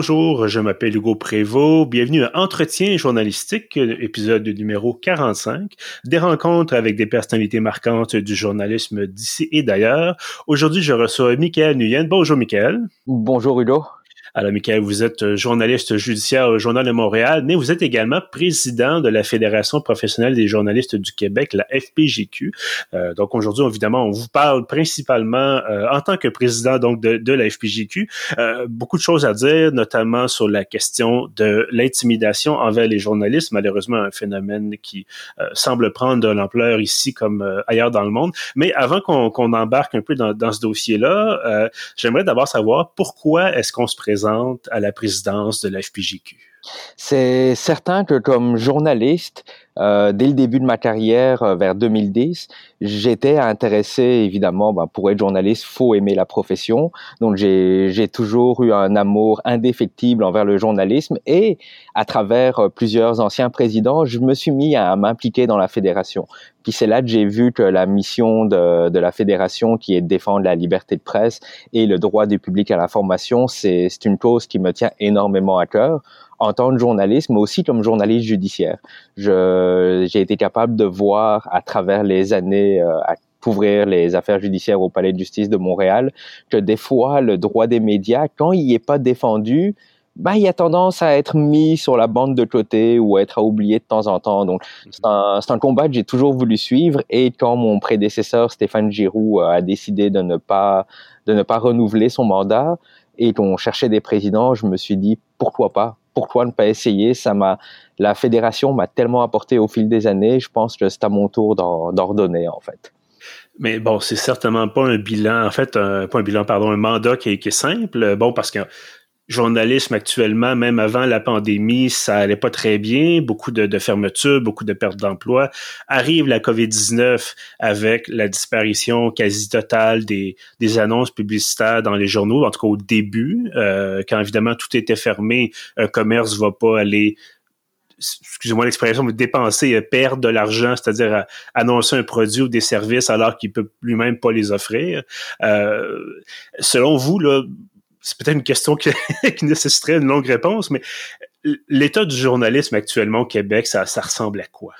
bonjour, je m'appelle Hugo Prévost. Bienvenue à Entretien journalistique, épisode numéro 45, des rencontres avec des personnalités marquantes du journalisme d'ici et d'ailleurs. Aujourd'hui, je reçois Michael Nguyen. Bonjour, Michael. Bonjour, Hugo. Alors, Michael, vous êtes euh, journaliste judiciaire au Journal de Montréal, mais vous êtes également président de la Fédération professionnelle des journalistes du Québec, la FPJQ. Euh, donc, aujourd'hui, évidemment, on vous parle principalement euh, en tant que président donc de, de la FPJQ. Euh, beaucoup de choses à dire, notamment sur la question de l'intimidation envers les journalistes, malheureusement un phénomène qui semble prendre de l'ampleur ici comme ailleurs dans le monde. Mais avant qu'on embarque un peu dans, dans ce dossier-là, j'aimerais d'abord savoir pourquoi est-ce qu'on se présente à la présidence de la FPJQ? C'est certain que comme journaliste, euh, dès le début de ma carrière, euh, vers 2010, j'étais intéressé, évidemment, ben, pour être journaliste, faut aimer la profession. Donc j'ai toujours eu un amour indéfectible envers le journalisme et à travers euh, plusieurs anciens présidents, je me suis mis à m'impliquer dans la fédération. Puis c'est là que j'ai vu que la mission de, de, la fédération, qui est de défendre la liberté de presse et le droit du public à l'information, c'est une cause qui me tient énormément à cœur en tant que journaliste, mais aussi comme journaliste judiciaire. J'ai été capable de voir à travers les années euh, à couvrir les affaires judiciaires au Palais de justice de Montréal que des fois, le droit des médias, quand il n'est pas défendu, ben, il a tendance à être mis sur la bande de côté ou à être oublié de temps en temps. Donc, c'est un, un, combat que j'ai toujours voulu suivre. Et quand mon prédécesseur Stéphane Giroux a décidé de ne pas de ne pas renouveler son mandat et qu'on cherchait des présidents, je me suis dit pourquoi pas? Pourquoi ne pas essayer? Ça m'a, la fédération m'a tellement apporté au fil des années. Je pense que c'est à mon tour d'ordonner en fait. Mais bon, c'est certainement pas un bilan, en fait, pas un bilan, pardon, un mandat qui est, qui est simple. Bon, parce que journalisme actuellement, même avant la pandémie, ça allait pas très bien, beaucoup de, fermetures, beaucoup de pertes d'emplois. Arrive la COVID-19 avec la disparition quasi totale des, des annonces publicitaires dans les journaux, en tout cas au début, euh, quand évidemment tout était fermé, un commerce va pas aller excusez-moi l'expression, mais dépenser, perdre de l'argent, c'est-à-dire annoncer un produit ou des services alors qu'il peut lui-même pas les offrir. Euh, selon vous, là, c'est peut-être une question qui, nécessiterait une longue réponse, mais l'état du journalisme actuellement au Québec, ça, ça ressemble à quoi?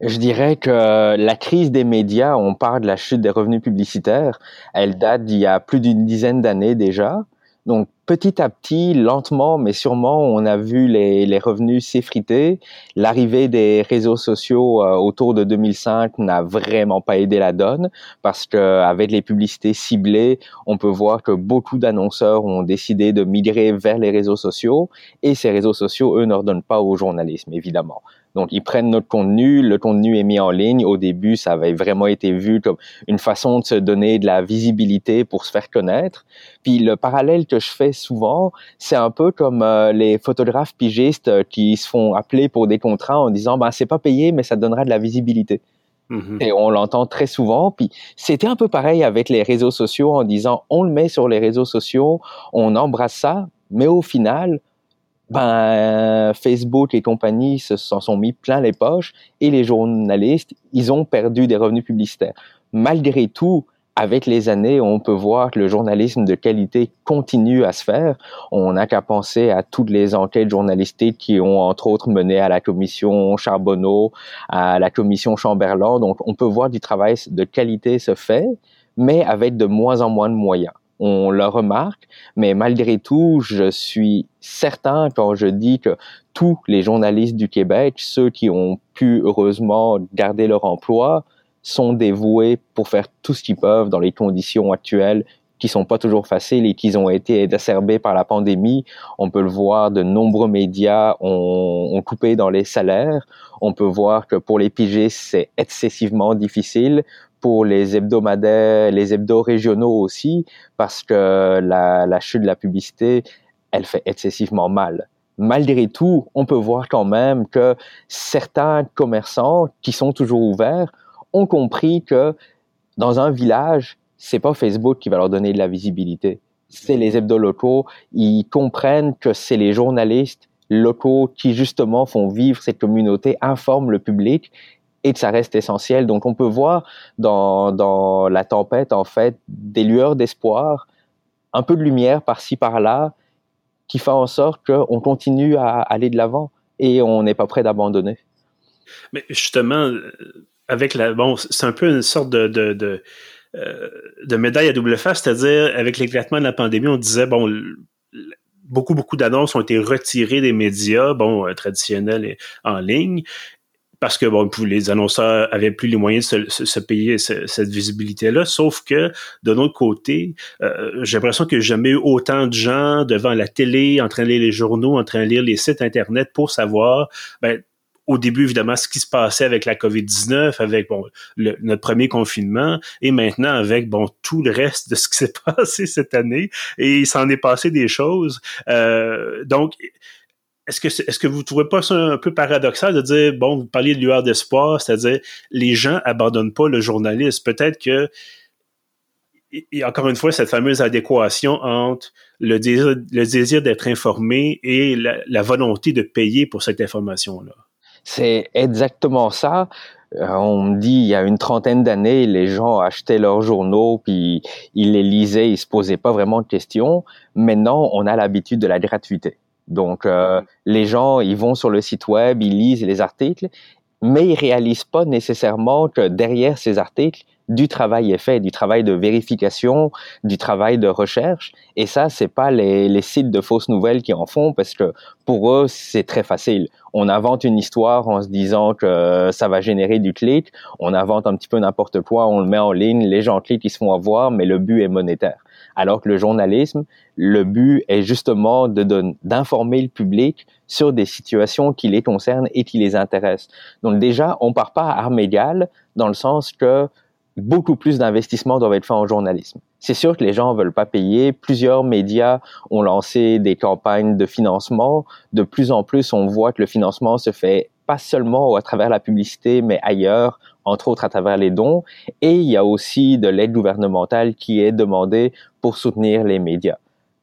Je dirais que la crise des médias, on parle de la chute des revenus publicitaires, elle date d'il y a plus d'une dizaine d'années déjà. Donc petit à petit, lentement, mais sûrement, on a vu les, les revenus s'effriter. L'arrivée des réseaux sociaux euh, autour de 2005 n'a vraiment pas aidé la donne parce que avec les publicités ciblées, on peut voir que beaucoup d'annonceurs ont décidé de migrer vers les réseaux sociaux et ces réseaux sociaux, eux, n'ordonnent pas au journalisme, évidemment. Donc, ils prennent notre contenu, le contenu est mis en ligne. Au début, ça avait vraiment été vu comme une façon de se donner de la visibilité pour se faire connaître. Puis le parallèle que je fais souvent, c'est un peu comme euh, les photographes pigistes euh, qui se font appeler pour des contrats en disant, ben c'est pas payé, mais ça donnera de la visibilité. Mm-hmm. Et on l'entend très souvent. Puis c'était un peu pareil avec les réseaux sociaux en disant, on le met sur les réseaux sociaux, on embrasse ça, mais au final, ben, Facebook et compagnie se s'en sont mis plein les poches et les journalistes, ils ont perdu des revenus publicitaires. Malgré tout, avec les années, on peut voir que le journalisme de qualité continue à se faire. On n'a qu'à penser à toutes les enquêtes journalistiques qui ont entre autres mené à la commission Charbonneau, à la commission Chamberlain. Donc, on peut voir du travail de qualité se fait, mais avec de moins en moins de moyens on le remarque, mais malgré tout, je suis certain quand je dis que tous les journalistes du Québec, ceux qui ont pu heureusement garder leur emploi, sont dévoués pour faire tout ce qu'ils peuvent dans les conditions actuelles qui sont pas toujours faciles et qui ont été exacerbées par la pandémie. On peut le voir, de nombreux médias ont, coupé dans les salaires. On peut voir que pour les PG, c'est excessivement difficile pour les hebdomadaires, les hebdos régionaux aussi, parce que la chute de la publicité, elle fait excessivement mal. Malgré tout, on peut voir quand même que certains commerçants qui sont toujours ouverts ont compris que dans un village, c'est pas Facebook qui va leur donner de la visibilité. C'est les hebdos locaux. Ils comprennent que c'est les journalistes locaux qui justement font vivre cette communauté, informent le public et que ça reste essentiel. Donc on peut voir dans, dans la tempête en fait des lueurs d'espoir, un peu de lumière par-ci par-là, qui fait en sorte qu'on continue à aller de l'avant et on n'est pas prêt d'abandonner. Mais justement, avec la bon, c'est un peu une sorte de, de médaille à double face, c'est-à-dire avec l'éclatement de la pandémie, on disait bon, beaucoup beaucoup d'annonces ont été retirées des médias, bon euh, traditionnels et en ligne, parce que bon, les annonceurs avaient plus les moyens de se, se, payer cette visibilité-là. Sauf que de notre côté, euh, j'ai l'impression que j'ai jamais eu autant de gens devant la télé, en train de lire les journaux, en train de lire les sites internet pour savoir ben, au début, évidemment, ce qui se passait avec la COVID-19, avec bon, notre premier confinement, et maintenant avec bon tout le reste de ce qui s'est passé cette année. Et il s'en est passé des choses. Euh, donc, est-ce que est-ce que vous trouvez pas ça un peu paradoxal de dire bon vous parliez de lueur d'espoir c'est-à-dire les gens abandonnent pas le journaliste peut-être que et encore une fois cette fameuse adéquation entre le désir, le désir d'être informé et la, la, volonté de payer pour cette information là c'est exactement ça. Euh, on me dit il y a une trentaine d'années, les gens achetaient leurs journaux puis ils les lisaient, ils se posaient pas vraiment de questions. Maintenant, on a l'habitude de la gratuité. Donc, euh, les gens, ils vont sur le site web, ils lisent les articles, mais ils réalisent pas nécessairement que derrière ces articles, du travail est fait, du travail de vérification, du travail de recherche. Et ça, c'est pas les, sites de fausses nouvelles qui en font parce que pour eux, c'est très facile. On invente une histoire en se disant que ça va générer du clic. On invente un petit peu n'importe quoi, on le met en ligne, les gens cliquent, ils se font avoir, mais le but est monétaire. Alors que le journalisme, le but est justement d'informer le public sur des situations qui les concernent et qui les intéressent. Donc déjà, on part pas à armes égales dans le sens que beaucoup plus d'investissements doivent être faits en journalisme. C'est sûr que les gens veulent pas payer. Plusieurs médias ont lancé des campagnes de financement. De plus en plus, on voit que le financement se fait pas seulement à travers la publicité, mais ailleurs, entre autres à travers les dons. Et il y a aussi de l'aide gouvernementale qui est demandée pour soutenir les médias.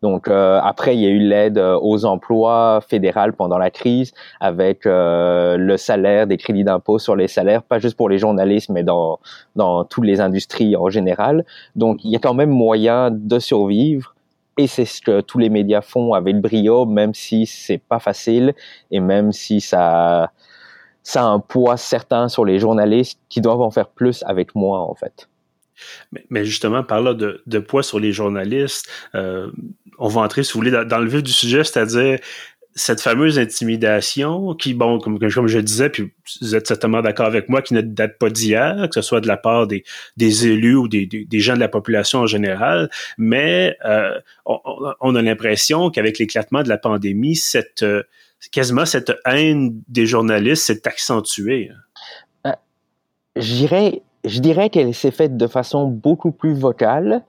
Donc euh, après, il y a eu l'aide euh, aux emplois fédéral pendant la crise avec euh, le salaire, des crédits d'impôt sur les salaires, pas juste pour les journalistes, mais dans, dans toutes les industries en général. Donc il y a quand même moyen de survivre. Et c'est ce que tous les médias font avec brio, même si c'est pas facile et même si ça, ça a un poids certain sur les journalistes qui doivent en faire plus avec moi, en fait. Mais, justement, par là de, de, poids sur les journalistes, euh, on va entrer, si vous voulez, dans, le vif du sujet, c'est-à-dire cette fameuse intimidation qui, bon, comme, je disais, puis vous êtes certainement d'accord avec moi, qui ne date pas d'hier, que ce soit de la part des, élus ou des, gens de la population en général, mais euh, on, on, a l'impression qu'avec l'éclatement de la pandémie, cette euh, quasiment cette haine des journalistes s'est accentuée. Euh, J'irais je dirais qu'elle s'est faite de façon beaucoup plus vocale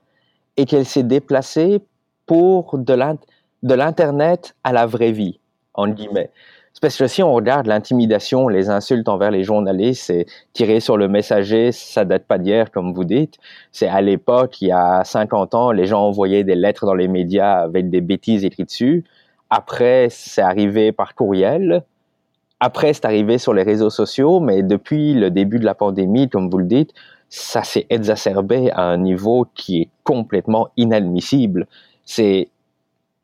et qu'elle s'est déplacée pour de l'Internet à la vraie vie, en guillemets. Parce que si on regarde l'intimidation, les insultes envers les journalistes, c'est tiré sur le messager, ça date pas d'hier, comme vous dites. C'est à l'époque, il y a 50 ans, les gens envoyaient des lettres dans les médias avec des bêtises écrites dessus. Après, c'est arrivé par courriel. Après, c'est arrivé sur les réseaux sociaux, mais depuis le début de la pandémie, comme vous le dites, ça s'est exacerbé à un niveau qui est complètement inadmissible. C'est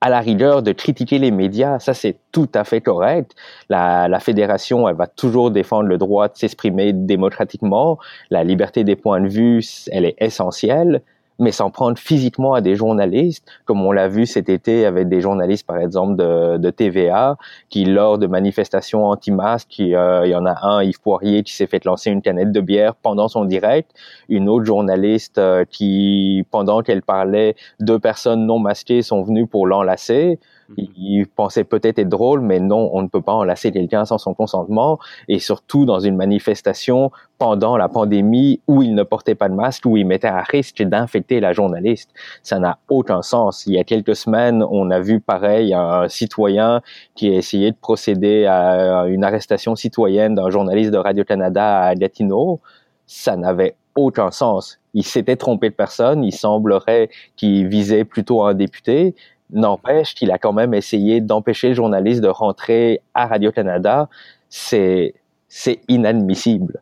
à la rigueur de critiquer les médias, ça c'est tout à fait correct. La, fédération, elle va toujours défendre le droit de s'exprimer démocratiquement. La liberté des points de vue, elle est essentielle mais s'en prendre physiquement à des journalistes, comme on l'a vu cet été avec des journalistes, par exemple, de, de TVA, qui, lors de manifestations anti-masques, euh, il y en a un, Yves Poirier, qui s'est fait lancer une canette de bière pendant son direct, une autre journaliste euh, qui, pendant qu'elle parlait, deux personnes non masquées sont venues pour l'enlacer, il pensait peut-être être drôle, mais non, on ne peut pas enlacer quelqu'un sans son consentement, et surtout dans une manifestation pendant la pandémie où il ne portait pas de masque, où il mettait à risque d'infecter la journaliste. Ça n'a aucun sens. Il y a quelques semaines, on a vu pareil un citoyen qui a essayé de procéder à une arrestation citoyenne d'un journaliste de Radio-Canada à Gatineau. Ça n'avait aucun sens. Il s'était trompé de personne. Il semblerait qu'il visait plutôt un député, N'empêche qu'il a quand même essayé d'empêcher le journaliste de rentrer à Radio-Canada. C'est, c'est inadmissible.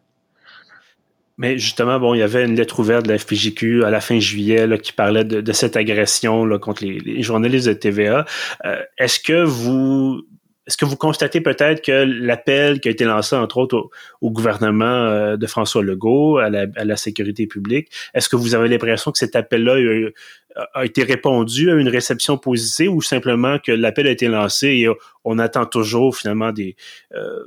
Mais justement, bon, il y avait une lettre ouverte de la FPJQ à la fin juillet qui parlait de, cette agression contre les, journalistes de TVA. Euh, est-ce que vous est-ce que vous constatez peut-être que l'appel qui a été lancé, entre autres, au, gouvernement euh, de François Legault, à la, sécurité publique, est-ce que vous avez l'impression que cet appel-là a, été répondu à une réception positive ou simplement que l'appel a été lancé et on attend toujours finalement des euh,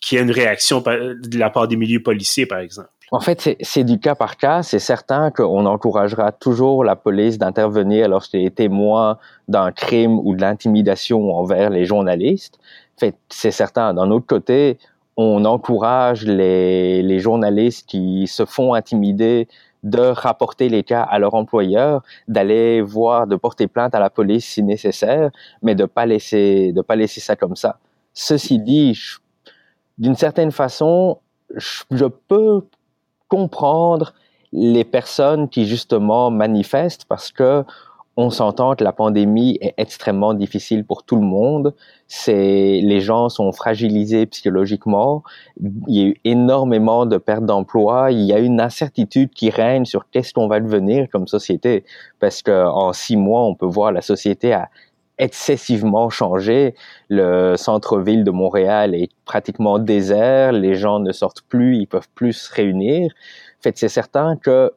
qu'il y ait une réaction de la part des milieux policiers, par exemple? En fait, c'est du cas par cas. C'est certain qu'on encouragera toujours la police d'intervenir lorsqu'il est témoin d'un crime ou de l'intimidation envers les journalistes. En fait, c'est certain. D'un autre côté, on encourage les, les journalistes qui se font intimider de rapporter les cas à leur employeur, d'aller voir, de porter plainte à la police si nécessaire, mais de pas laisser, de pas laisser ça comme ça. Ceci dit, d'une certaine façon, je peux comprendre les personnes qui justement manifestent parce que on s'entend que la pandémie est extrêmement difficile pour tout le monde. C'est les gens sont fragilisés psychologiquement. Il y a eu énormément de pertes d'emploi. Il y a une incertitude qui règne sur qu'est-ce qu'on va devenir comme société. Parce que en six mois, on peut voir la société a excessivement changé. Le centre-ville de Montréal est pratiquement désert. Les gens ne sortent plus, ils peuvent plus se réunir fait, c'est certain que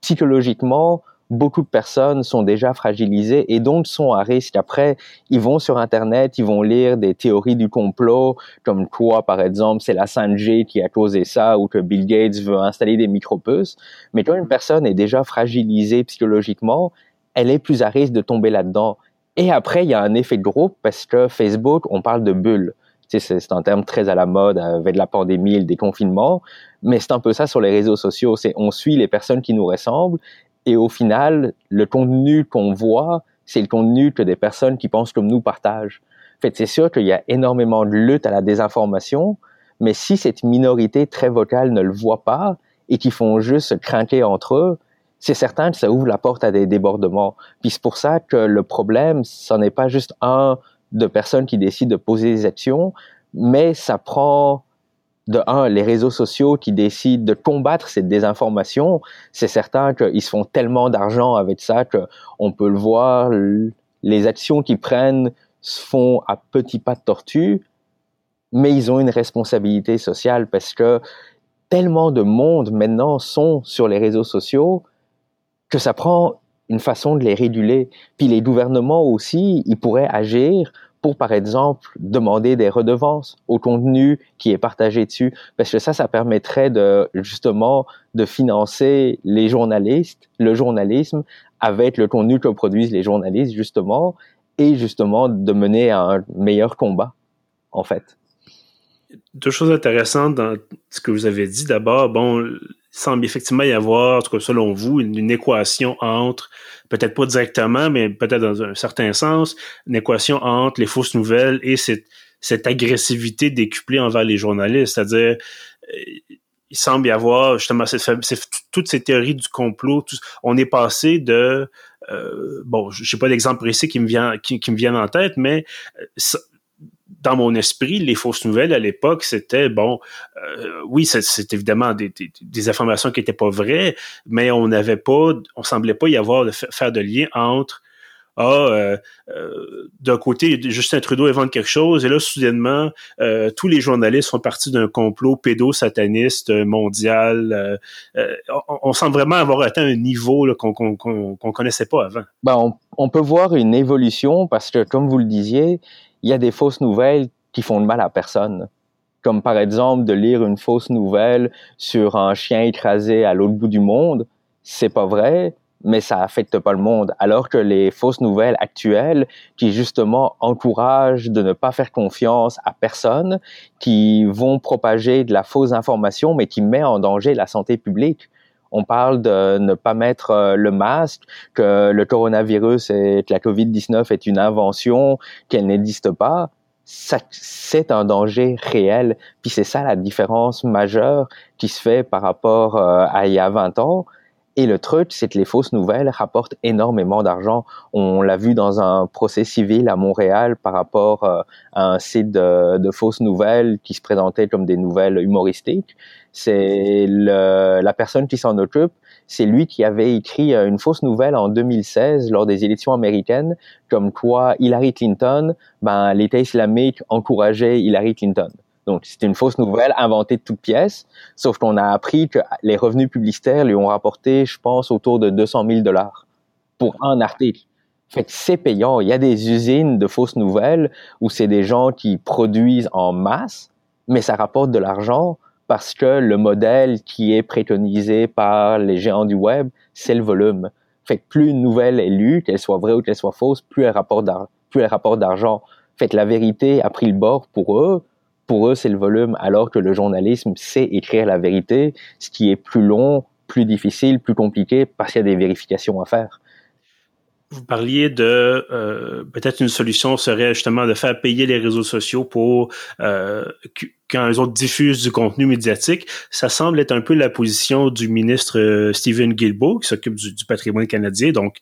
psychologiquement, beaucoup de personnes sont déjà fragilisées et donc sont à risque. Après, ils vont sur Internet, ils vont lire des théories du complot, comme quoi, par exemple, c'est la 5G qui a causé ça ou que Bill Gates veut installer des micropuces. Mais quand une personne est déjà fragilisée psychologiquement, elle est plus à risque de tomber là-dedans. Et après, il y a un effet de groupe parce que Facebook, on parle de bulle c'est un terme très à la mode avec la pandémie le déconfinement, mais c'est un peu ça sur les réseaux sociaux. C'est on suit les personnes qui nous ressemblent et au final, le contenu qu'on voit, c'est le contenu que des personnes qui pensent comme nous partagent. En fait, c'est sûr qu'il y a énormément de lutte à la désinformation, mais si cette minorité très vocale ne le voit pas et qui font juste se craquer entre eux, c'est certain que ça ouvre la porte à des débordements. Puis c'est pour ça que le problème, ce n'est pas juste un de personnes qui décident de poser des actions, mais ça prend de un, les réseaux sociaux qui décident de combattre cette désinformation, c'est certain qu'ils se font tellement d'argent avec ça qu'on peut le voir, les actions qu'ils prennent se font à petits pas de tortue, mais ils ont une responsabilité sociale parce que tellement de monde maintenant sont sur les réseaux sociaux que ça prend une façon de les réguler. Puis les gouvernements aussi, ils pourraient agir pour, par exemple, demander des redevances au contenu qui est partagé dessus, parce que ça, ça permettrait de justement de financer les journalistes, le journalisme, avec le contenu que produisent les journalistes, justement, et justement de mener un meilleur combat, en fait. Deux choses intéressantes dans ce que vous avez dit. D'abord, bon, semble effectivement y avoir, en tout cas selon vous, une, équation entre, peut-être pas directement, mais peut-être dans un certain sens, une équation entre les fausses nouvelles et cette, agressivité décuplée envers les journalistes. C'est-à-dire, euh, il semble y avoir justement toutes ces théories du complot. on est passé de euh, bon, je pas d'exemple précis qui me vient qui, qui me vient en tête, mais euh, dans mon esprit, les fausses nouvelles à l'époque, c'était bon, euh, oui, c'est évidemment des, des, informations qui n'étaient pas vraies, mais on n'avait pas, on semblait pas y avoir de faire de lien entre ah, euh, euh, d'un côté, Justin Trudeau invente quelque chose, et là, soudainement, tous les journalistes font partie d'un complot pédosataniste mondial. On, on, semble vraiment avoir atteint un niveau qu'on connaissait pas avant. Ben, on peut voir une évolution parce que, comme vous le disiez, il y a des fausses nouvelles qui font de mal à personne. Comme par exemple de lire une fausse nouvelle sur un chien écrasé à l'autre bout du monde. C'est pas vrai, mais ça affecte pas le monde. Alors que les fausses nouvelles actuelles, qui justement encouragent de ne pas faire confiance à personne, qui vont propager de la fausse information, mais qui met en danger la santé publique. On parle de ne pas mettre euh, le masque, que le coronavirus et que la COVID-19 est une invention, qu'elle n'existe pas. C'est un danger réel. Puis c'est ça la différence majeure qui se fait par rapport euh, à il y a 20 ans. Et le truc, c'est que les fausses nouvelles rapportent énormément d'argent. On l'a vu dans un procès civil à Montréal par rapport euh, à un site de, fausses nouvelles qui se présentait comme des nouvelles humoristiques. C'est la personne qui s'en occupe, c'est lui qui avait écrit euh, une fausse nouvelle en 2016 lors des élections américaines, comme quoi Hillary Clinton, ben, l'État islamique encourageait Hillary Clinton. Donc, c'était une fausse nouvelle inventée de toutes pièces, sauf qu'on a appris que les revenus publicitaires lui ont rapporté, je pense, autour de 200 000 dollars pour un article. Fait que c'est payant. Il y a des usines de fausses nouvelles où c'est des gens qui produisent en masse, mais ça rapporte de l'argent parce que le modèle qui est préconisé par les géants du web, c'est le volume. Fait que plus une nouvelle est lue, qu'elle soit vraie ou qu'elle soit fausse, plus elle rapporte d'argent. Fait que la vérité a pris le bord pour eux, pour eux, c'est le volume, alors que le journalisme sait écrire la vérité, ce qui est plus long, plus difficile, plus compliqué, parce qu'il y a des vérifications à faire. Vous parliez de euh, peut-être une solution serait justement de faire payer les réseaux sociaux pour euh, quand eux autres diffusent du contenu médiatique. Ça semble être un peu la position du ministre euh, Stephen Guilbeault qui s'occupe du, du, patrimoine canadien, donc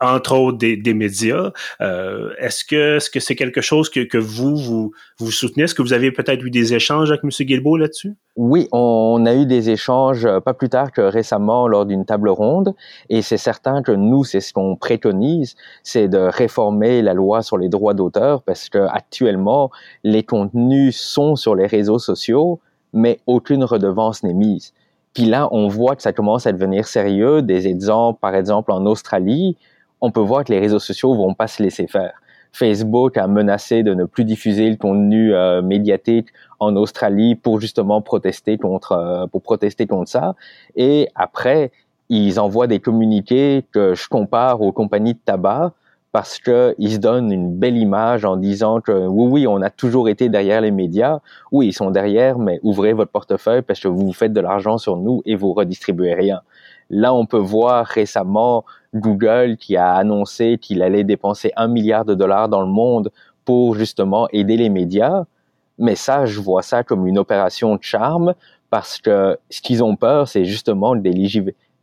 entre autres des, des médias. Euh, est-ce que est-ce que c'est quelque chose que, que vous, vous vous soutenez? Est-ce que vous avez peut-être eu des échanges avec M. Guilbeault là-dessus? Oui, on a eu des échanges euh, pas plus tard que récemment lors d'une table ronde, et c'est certain que nous, c'est ce qu'on préconise, c'est de réformer la loi sur les droits d'auteur, parce que actuellement, les contenus sont sur les réseaux sociaux, mais aucune redevance n'est mise. Puis là, on voit que ça commence à devenir sérieux. Des exemples, par exemple, en Australie, on peut voir que les réseaux sociaux vont pas se laisser faire. Facebook a menacé de ne plus diffuser le contenu euh, médiatique en Australie pour justement protester contre euh, pour protester contre ça. Et après, ils envoient des communiqués que je compare aux compagnies de tabac parce que ils se donnent une belle image en disant que oui oui on a toujours été derrière les médias oui ils sont derrière mais ouvrez votre portefeuille parce que vous faites de l'argent sur nous et vous redistribuez rien là on peut voir récemment Google qui a annoncé qu'il allait dépenser un milliard de dollars dans le monde pour justement aider les médias. Mais ça, je vois ça comme une opération de charme parce que ce qu'ils ont peur, c'est justement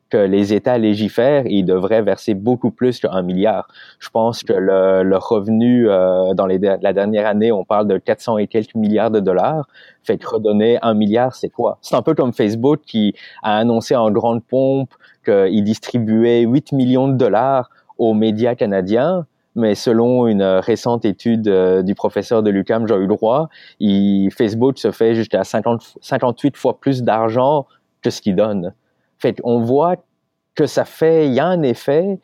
que les États légifèrent ils devraient verser beaucoup plus qu'un milliard. Je pense que le, revenu euh, dans les, la dernière année, on parle de 400 et quelques milliards de dollars. Fait que redonner un milliard, c'est quoi? C'est un peu comme Facebook qui a annoncé en grande pompe qu'il distribuait 8 millions de dollars aux médias canadiens, mais selon une récente étude euh, du professeur de l'UQAM, Jean-Hugues Roy, Facebook se fait jusqu'à 58 fois plus d'argent que ce qu'il donne. Fait on voit que ça fait, il y a un effet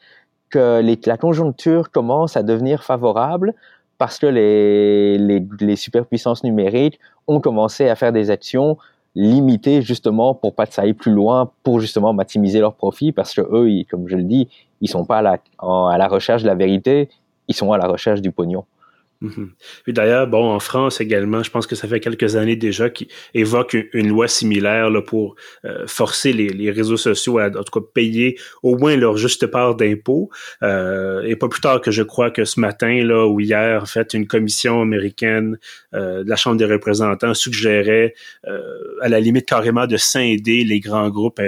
que la conjoncture commence à devenir favorable parce que les, les, superpuissances numériques ont commencé à faire des actions limiter justement pour pas que ça aille plus loin, pour justement maximiser leurs profits, parce que eux, comme je le dis, ils sont pas à la, à la recherche de la vérité, ils sont à la recherche du pognon. Mhm. Puis d'ailleurs, bon, en France également, je pense que ça fait quelques années déjà qu'ils évoquent une, loi similaire là, pour euh, forcer les, les, réseaux sociaux à, en tout cas, payer au moins leur juste part d'impôts. Euh, et pas plus tard que je crois que ce matin là ou hier, en fait, une commission américaine euh, de la Chambre des représentants suggérait à la limite carrément de scinder les grands groupes,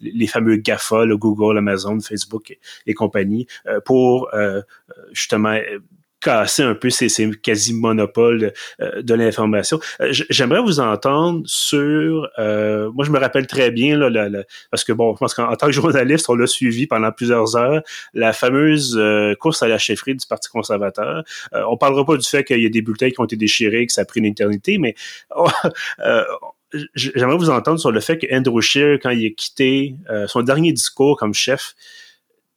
les fameux GAFA, le Google, Amazon, Facebook et, et compagnie, pour justement casser un peu ces, ces quasi-monopoles euh, de l'information. Euh, j'aimerais vous entendre sur... Euh, moi, je me rappelle très bien, là, parce que, bon, je pense qu'en tant que journaliste, on l'a suivi pendant plusieurs heures, la fameuse course à la chefferie du Parti conservateur. on parlera pas du fait qu'il y a des bulletins qui ont été déchirés, que ça a pris une éternité, mais... J'aimerais vous entendre sur le fait que Andrew Scheer, quand il a quitté son dernier discours comme chef,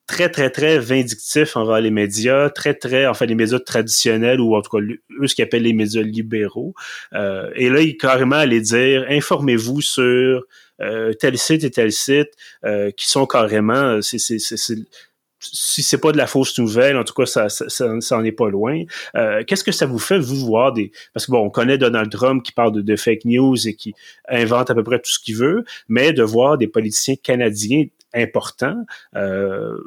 très, très, très vindictif envers les médias, très, très, enfin, les médias traditionnels ou en tout cas, eux, ce qu'ils appellent les médias libéraux. Euh, et là, il carrément allait dire, informez-vous sur euh, tel site et tel site, euh, qui sont carrément, c'est, c'est, c'est, si c'est pas de la fausse nouvelle, en tout cas, ça, ça, ça, en est pas loin. Euh, qu'est-ce que ça vous fait, vous, voir des... Parce que, bon, on connaît Donald Trump qui parle de, de fake news et qui invente à peu près tout ce qu'il veut, mais de voir des politiciens canadiens important, euh,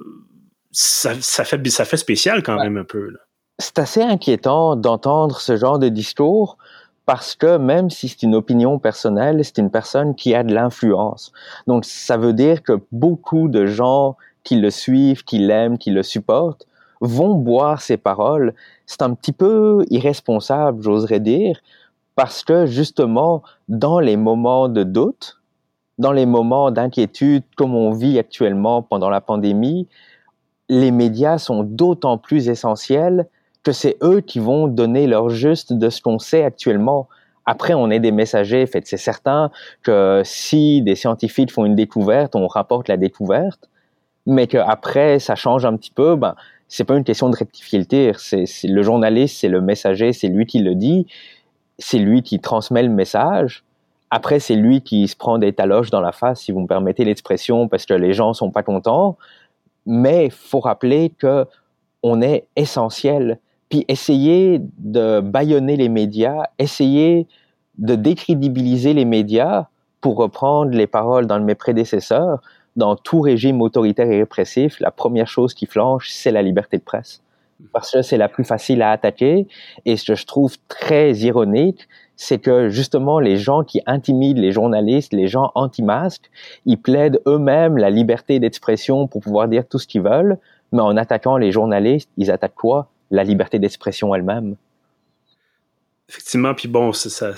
ça, fait, ça fait spécial quand même un peu. C'est assez inquiétant d'entendre ce genre de discours parce que même si c'est une opinion personnelle, c'est une personne qui a de l'influence. Donc ça veut dire que beaucoup de gens qui le suivent, qui l'aiment, qui le supportent, vont boire ses paroles. C'est un petit peu irresponsable, j'oserais dire, parce que justement, dans les moments de doute, dans les moments d'inquiétude comme on vit actuellement pendant la pandémie, les médias sont d'autant plus essentiels que c'est eux qui vont donner leur juste de ce qu'on sait actuellement. Après, on est des messagers, fait c'est certain que si des scientifiques font une découverte, on rapporte la découverte, mais qu'après, ça change un petit peu, ben, c'est pas une question de rectifier le tir. C'est, le journaliste, c'est le messager, c'est lui qui le dit, c'est lui qui transmet le message. Après, c'est lui qui se prend des taloches dans la face, si vous me permettez l'expression, parce que les gens sont pas contents. Mais faut rappeler que on est essentiel puis essayer de bâillonner les médias, essayer de décrédibiliser les médias, pour reprendre les paroles d'un de mes prédécesseurs, dans tout régime autoritaire et répressif, la première chose qui flanche, c'est la liberté de presse. Parce que c'est la plus facile à attaquer. Et ce que je trouve très ironique, c'est que justement les gens qui intimident les journalistes, les gens anti-masques, ils plaident eux-mêmes la liberté d'expression pour pouvoir dire tout ce qu'ils veulent, mais en attaquant les journalistes, ils attaquent quoi? La liberté d'expression elle-même. Effectivement, puis bon, ça,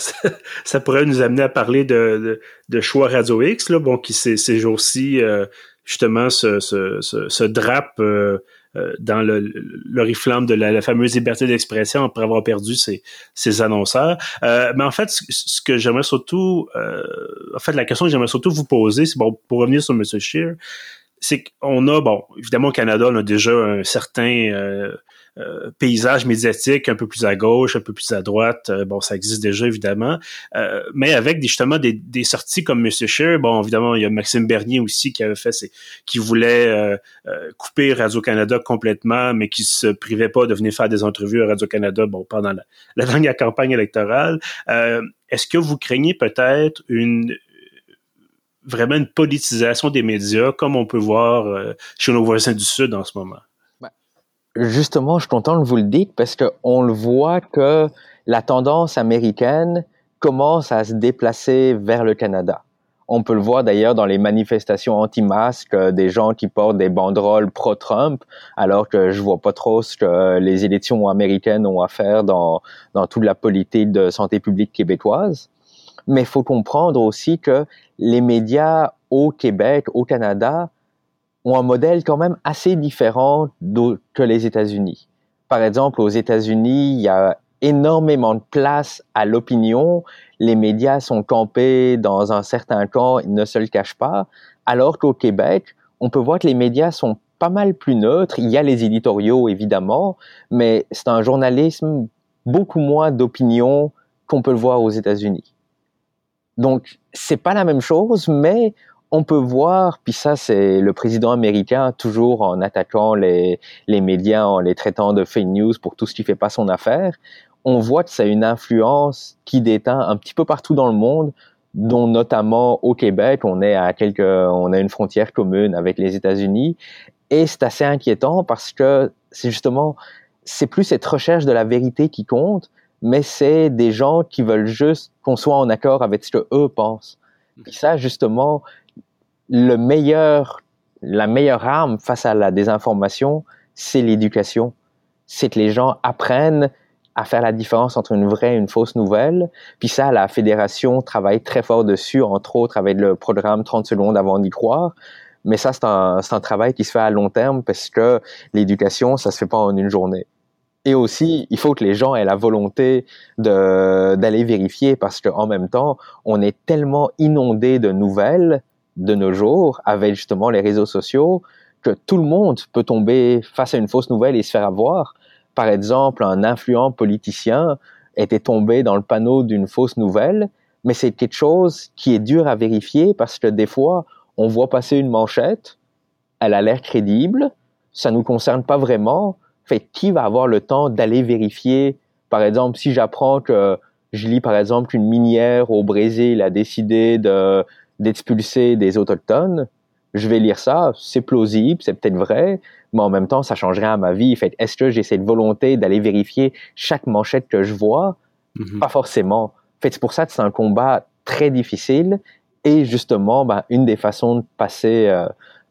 ça, pourrait nous amener à parler de, de, choix Radio X, là, bon, qui ces, jours-ci, euh, justement, se, se, se, drape euh, euh, dans le, l'oriflamme de la, fameuse liberté d'expression après avoir perdu ses, ses annonceurs. mais en fait, ce, que j'aimerais surtout, en fait, la question que j'aimerais surtout vous poser, c'est bon, pour revenir sur M. Scheer, c'est qu'on a, bon, évidemment au Canada, on a déjà un certain euh, paysage médiatique un peu plus à gauche, un peu plus à droite. Euh, bon, ça existe déjà évidemment, euh, mais avec justement des, sorties comme Monsieur Scheer. Bon, évidemment, il y a Maxime Bernier aussi qui avait fait, qui voulait couper Radio Canada complètement, mais qui se privait pas de venir faire des entrevues à Radio Canada. Bon, pendant la, la dernière campagne électorale. Est-ce que vous craignez peut-être une vraiment une politisation des médias, comme on peut voir chez nos voisins du Sud en ce moment? Justement, je suis content que vous le dites parce qu'on le voit que la tendance américaine commence à se déplacer vers le Canada. On peut le voir d'ailleurs dans les manifestations anti-masques euh, des gens qui portent des banderoles pro-Trump, alors que je vois pas trop ce que les élections américaines ont à faire dans, dans toute la politique de santé publique québécoise. Mais il faut comprendre aussi que les médias au Québec, au Canada, ont un modèle quand même assez différent que les États-Unis. Par exemple, aux États-Unis, il y a énormément de place à l'opinion. Les médias sont campés dans un certain camp, ils ne se le cachent pas. Alors qu'au Québec, on peut voir que les médias sont pas mal plus neutres. Il y a les éditoriaux, évidemment, mais c'est un journalisme beaucoup moins d'opinion qu'on peut le voir aux États-Unis. Donc, c'est pas la même chose, mais on peut voir, puis ça c'est le président américain toujours en attaquant les, les médias, en les traitant de fake news pour tout ce qui fait pas son affaire, on voit que ça a une influence qui déteint un petit peu partout dans le monde, dont notamment au Québec, on est à quelques, on a une frontière commune avec les États-Unis, et c'est assez inquiétant parce que c'est justement, c'est plus cette recherche de la vérité qui compte, mais c'est des gens qui veulent juste qu'on soit en accord avec ce que eux pensent. Puis ça, justement, le meilleur, la meilleure arme face à la désinformation, c'est l'éducation. C'est que les gens apprennent à faire la différence entre une vraie et une fausse nouvelle. Puis ça, la fédération travaille très fort dessus, entre autres avec le programme 30 secondes avant d'y croire. Mais ça, c'est un, un travail qui se fait à long terme parce que l'éducation, ça se fait pas en une journée. Et aussi, il faut que les gens aient la volonté d'aller vérifier parce qu'en même temps, on est tellement inondé de nouvelles de nos jours, avec justement les réseaux sociaux, que tout le monde peut tomber face à une fausse nouvelle et se faire avoir. Par exemple, un influent politicien était tombé dans le panneau d'une fausse nouvelle, mais c'est quelque chose qui est dur à vérifier parce que des fois, on voit passer une manchette, elle a l'air crédible, ça nous concerne pas vraiment. Fait qui va avoir le temps d'aller vérifier? Par exemple, si j'apprends que je lis par exemple qu'une minière au Brésil a décidé de d'expulser des autochtones, je vais lire ça, c'est plausible, c'est peut-être vrai, mais en même temps, ça changerait à ma vie. Fait, est-ce que j'ai cette volonté d'aller vérifier chaque manchette que je vois? Mm-hmm. Pas forcément. fait, c'est pour ça que c'est un combat très difficile et justement, ben, une des façons de passer, euh,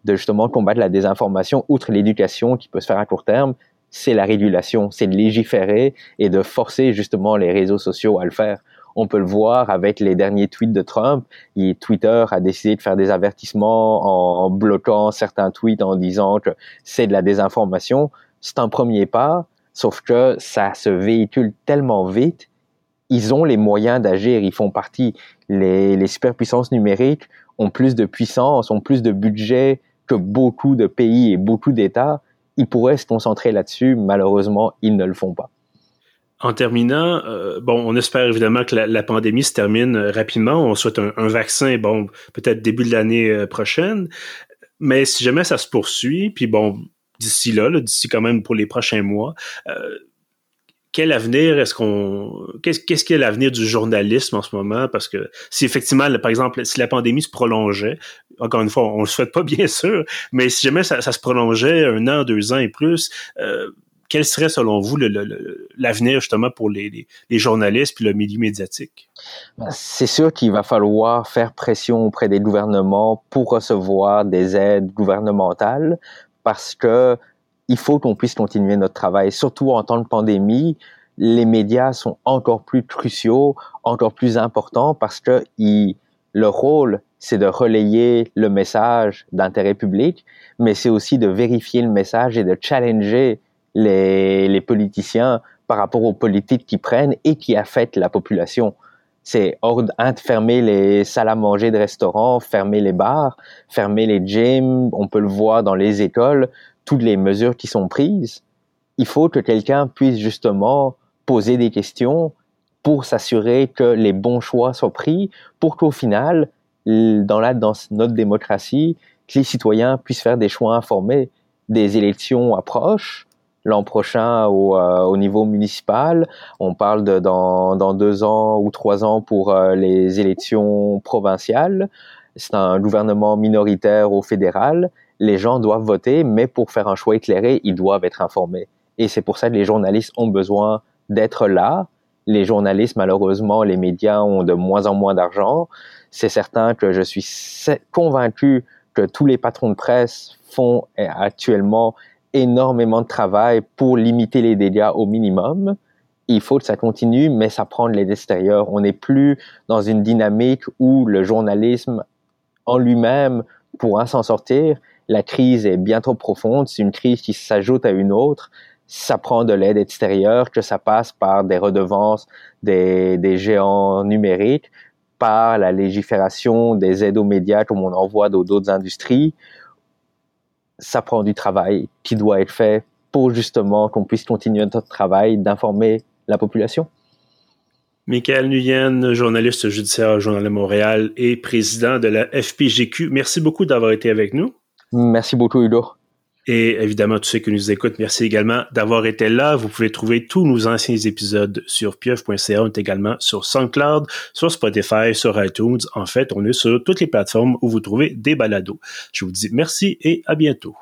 de justement combattre la désinformation, outre l'éducation qui peut se faire à court terme, c'est la régulation, c'est de légiférer et de forcer justement les réseaux sociaux à le faire. On peut le voir avec les derniers tweets de Trump. Twitter a décidé de faire des avertissements en bloquant certains tweets en disant que c'est de la désinformation. C'est un premier pas, sauf que ça se véhicule tellement vite. Ils ont les moyens d'agir. Ils font partie. Les, les superpuissances numériques ont plus de puissance, ont plus de budget que beaucoup de pays et beaucoup d'États ils pourraient se concentrer là-dessus. Malheureusement, ils ne le font pas. En terminant, euh, bon, on espère évidemment que la, pandémie se termine euh, rapidement. On souhaite un, vaccin, bon, peut-être début de l'année euh, prochaine. Mais si jamais ça se poursuit, puis bon, d'ici là, d'ici quand même pour les prochains mois, quel avenir est-ce qu'on qu'est-ce qu'est-ce qu'est l'avenir du journalisme en ce moment? Parce que si effectivement par exemple si la pandémie se prolongeait encore une fois on le souhaite pas bien sûr mais si jamais ça, se prolongeait un an deux ans et plus quel serait selon vous l'avenir justement pour les, journalistes puis le milieu médiatique? Ben, C'est sûr qu'il va falloir faire pression auprès des gouvernements pour recevoir des aides gouvernementales parce que il faut qu'on puisse continuer notre travail. Surtout en temps de pandémie, les médias sont encore plus cruciaux, encore plus importants parce que leur rôle, c'est de relayer le message d'intérêt public, mais c'est aussi de vérifier le message et de challenger les, les politiciens par rapport aux politiques qu'ils prennent et qui affectent la population. C'est hors de fermer les salles à manger de restaurants, fermer les bars, fermer les gyms, on peut le voir dans les écoles toutes les mesures qui sont prises, il faut que quelqu'un puisse justement poser des questions pour s'assurer que les bons choix soient pris, pour qu'au final, dans, la, dans notre démocratie, que les citoyens puissent faire des choix informés. Des élections approchent, l'an prochain au, euh, au, niveau municipal. On parle de dans, dans, deux ans ou trois ans pour euh, les élections provinciales. C'est un gouvernement minoritaire au fédéral les gens doivent voter, mais pour faire un choix éclairé, ils doivent être informés. Et c'est pour ça que les journalistes ont besoin d'être là. Les journalistes, malheureusement, les médias ont de moins en moins d'argent. C'est certain que je suis convaincu que tous les patrons de presse font actuellement énormément de travail pour limiter les dégâts au minimum. Il faut que ça continue, mais ça prend de l'aide extérieure. On n'est plus dans une dynamique où le journalisme en lui-même pourra s'en sortir la crise est bien trop profonde, c'est une crise qui s'ajoute à une autre, ça prend de l'aide extérieure, que ça passe par des redevances des, des géants numériques, par la légifération des aides aux médias comme on en voit dans d'autres industries, ça prend du travail qui doit être fait pour justement qu'on puisse continuer notre travail d'informer la population. Michael Nguyen, journaliste judiciaire au Journal de Montréal et président de la FPGQ, merci beaucoup d'avoir été avec nous. Merci beaucoup, Hugo. Et évidemment, tous ceux qui nous écoutent, merci également d'avoir été là. Vous pouvez trouver tous nos anciens épisodes sur pieuvre.ca. On est également sur SoundCloud, sur Spotify, sur iTunes. En fait, on est sur toutes les plateformes où vous trouvez des balados. Je vous dis merci et à bientôt.